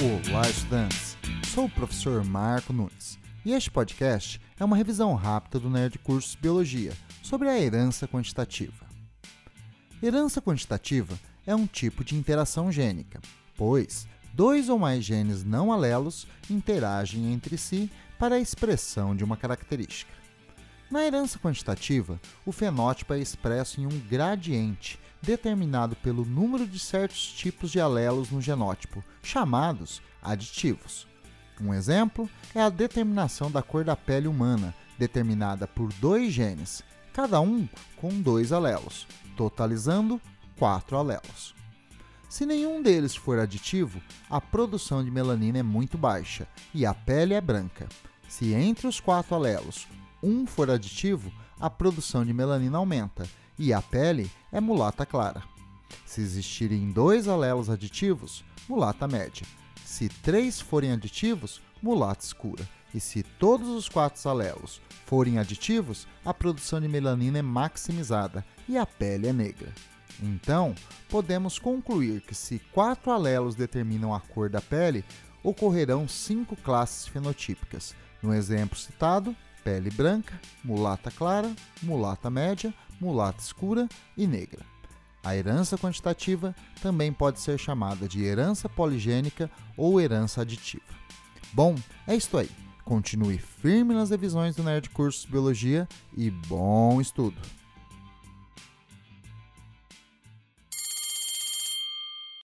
Olá, estudantes! Sou o professor Marco Nunes e este podcast é uma revisão rápida do Nerd Cursos Biologia sobre a herança quantitativa. Herança quantitativa é um tipo de interação gênica, pois dois ou mais genes não alelos interagem entre si para a expressão de uma característica. Na herança quantitativa, o fenótipo é expresso em um gradiente determinado pelo número de certos tipos de alelos no genótipo, chamados aditivos. Um exemplo é a determinação da cor da pele humana, determinada por dois genes, cada um com dois alelos, totalizando quatro alelos. Se nenhum deles for aditivo, a produção de melanina é muito baixa e a pele é branca. Se entre os quatro alelos um for aditivo, a produção de melanina aumenta e a pele é mulata clara. Se existirem dois alelos aditivos, mulata média. Se três forem aditivos, mulata escura. E se todos os quatro alelos forem aditivos, a produção de melanina é maximizada e a pele é negra. Então, podemos concluir que se quatro alelos determinam a cor da pele, ocorrerão cinco classes fenotípicas. No exemplo citado, pele branca, mulata clara, mulata média, mulata escura e negra. A herança quantitativa também pode ser chamada de herança poligênica ou herança aditiva. Bom, é isso aí. Continue firme nas revisões do Nerd Cursos Biologia e bom estudo!